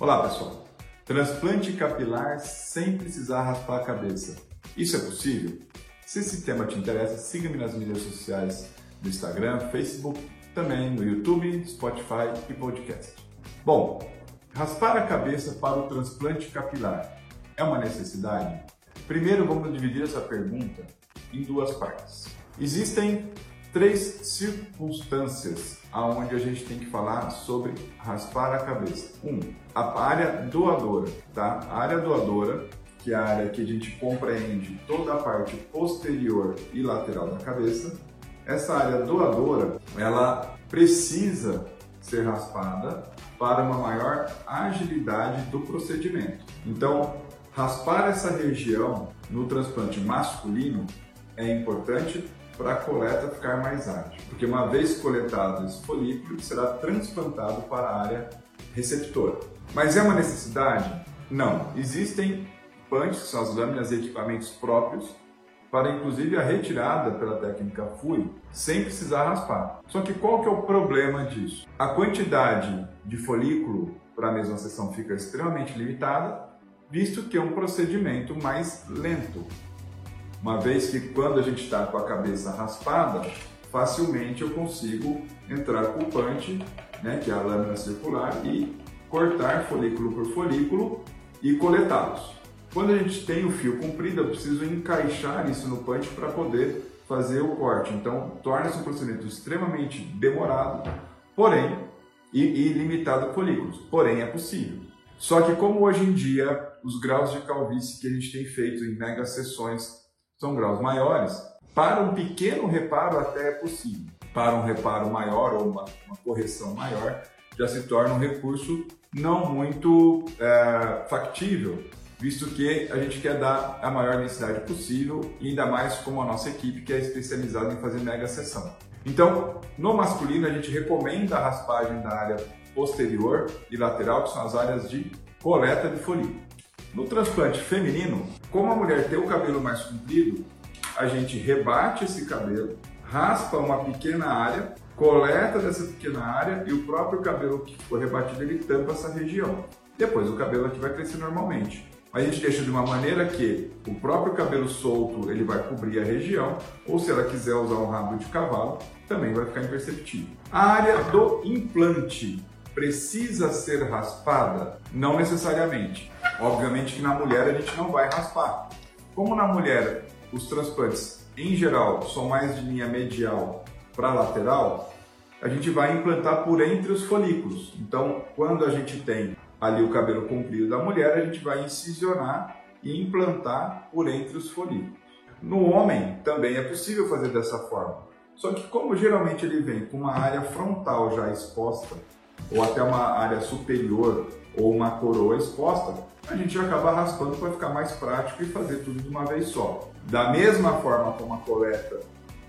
Olá pessoal! Transplante capilar sem precisar raspar a cabeça. Isso é possível? Se esse tema te interessa, siga-me nas mídias sociais do Instagram, Facebook, também no YouTube, Spotify e podcast. Bom, raspar a cabeça para o transplante capilar é uma necessidade? Primeiro vamos dividir essa pergunta em duas partes. Existem três circunstâncias aonde a gente tem que falar sobre raspar a cabeça. Um, a área doadora, tá? A área doadora, que é a área que a gente compreende toda a parte posterior e lateral da cabeça. Essa área doadora, ela precisa ser raspada para uma maior agilidade do procedimento. Então, raspar essa região no transplante masculino é importante para a coleta ficar mais ágil, porque uma vez coletado esse folículo, será transplantado para a área receptora. Mas é uma necessidade? Não. Existem punches, que são as lâminas e equipamentos próprios, para inclusive a retirada pela técnica FUI, sem precisar raspar. Só que qual que é o problema disso? A quantidade de folículo para a mesma sessão fica extremamente limitada, visto que é um procedimento mais lento. Uma vez que quando a gente está com a cabeça raspada, facilmente eu consigo entrar com punch, né, que é a lâmina circular, e cortar folículo por folículo e coletá-los. Quando a gente tem o fio comprido, eu preciso encaixar isso no punch para poder fazer o corte. Então, torna-se um procedimento extremamente demorado, porém, e, e limitado a folículos. Porém, é possível. Só que como hoje em dia os graus de calvície que a gente tem feito em mega sessões são graus maiores, para um pequeno reparo até é possível. Para um reparo maior ou uma, uma correção maior, já se torna um recurso não muito é, factível, visto que a gente quer dar a maior densidade possível, ainda mais como a nossa equipe que é especializada em fazer mega sessão. Então, no masculino, a gente recomenda a raspagem da área posterior e lateral, que são as áreas de coleta de folículo. No transplante feminino, como a mulher tem o cabelo mais comprido, a gente rebate esse cabelo, raspa uma pequena área, coleta dessa pequena área e o próprio cabelo que foi rebatido ele tampa essa região. Depois o cabelo aqui vai crescer normalmente. A gente deixa de uma maneira que o próprio cabelo solto ele vai cobrir a região, ou se ela quiser usar um rabo de cavalo, também vai ficar imperceptível. A área do implante precisa ser raspada? Não necessariamente. Obviamente que na mulher a gente não vai raspar. Como na mulher os transplantes em geral são mais de linha medial para lateral, a gente vai implantar por entre os folículos. Então, quando a gente tem ali o cabelo comprido da mulher, a gente vai incisionar e implantar por entre os folículos. No homem também é possível fazer dessa forma. Só que como geralmente ele vem com uma área frontal já exposta, ou até uma área superior ou uma coroa exposta, a gente acaba raspando para ficar mais prático e fazer tudo de uma vez só. Da mesma forma como a coleta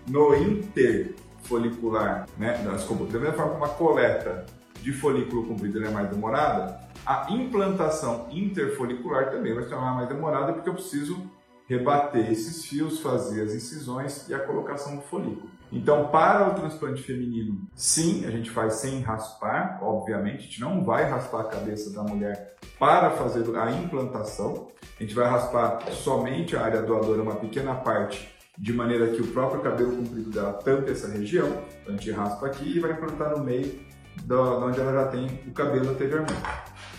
no interfolicular, né, da mesma forma como a coleta de folículo comprido é mais demorada, a implantação interfolicular também vai se tornar mais demorada porque eu preciso rebater esses fios, fazer as incisões e a colocação do folículo. Então, para o transplante feminino, sim, a gente faz sem raspar, obviamente, a gente não vai raspar a cabeça da mulher para fazer a implantação, a gente vai raspar somente a área doadora, uma pequena parte, de maneira que o próprio cabelo comprido dela tampe essa região, então a gente raspa aqui e vai implantar no meio de onde ela já tem o cabelo anteriormente.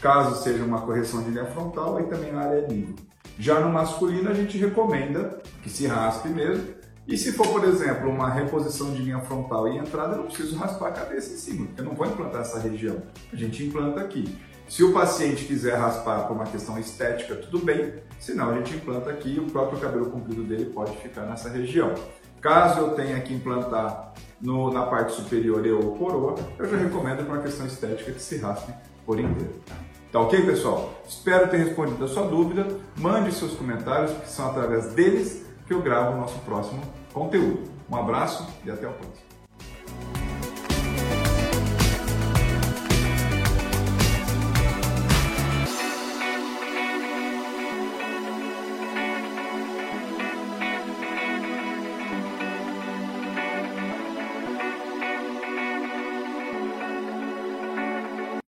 Caso seja uma correção de linha frontal, aí também a área é livre. Já no masculino, a gente recomenda que se raspe mesmo, e se for, por exemplo, uma reposição de linha frontal e entrada, eu não preciso raspar a cabeça em cima, porque eu não vou implantar essa região. A gente implanta aqui. Se o paciente quiser raspar por uma questão estética, tudo bem. Se não, a gente implanta aqui e o próprio cabelo comprido dele pode ficar nessa região. Caso eu tenha que implantar no, na parte superior e ou coroa, eu já recomendo por uma questão estética que se raspe por inteiro. Tá ok, pessoal? Espero ter respondido a sua dúvida. Mande seus comentários, que são através deles que eu gravo o nosso próximo conteúdo. Um abraço e até o próximo.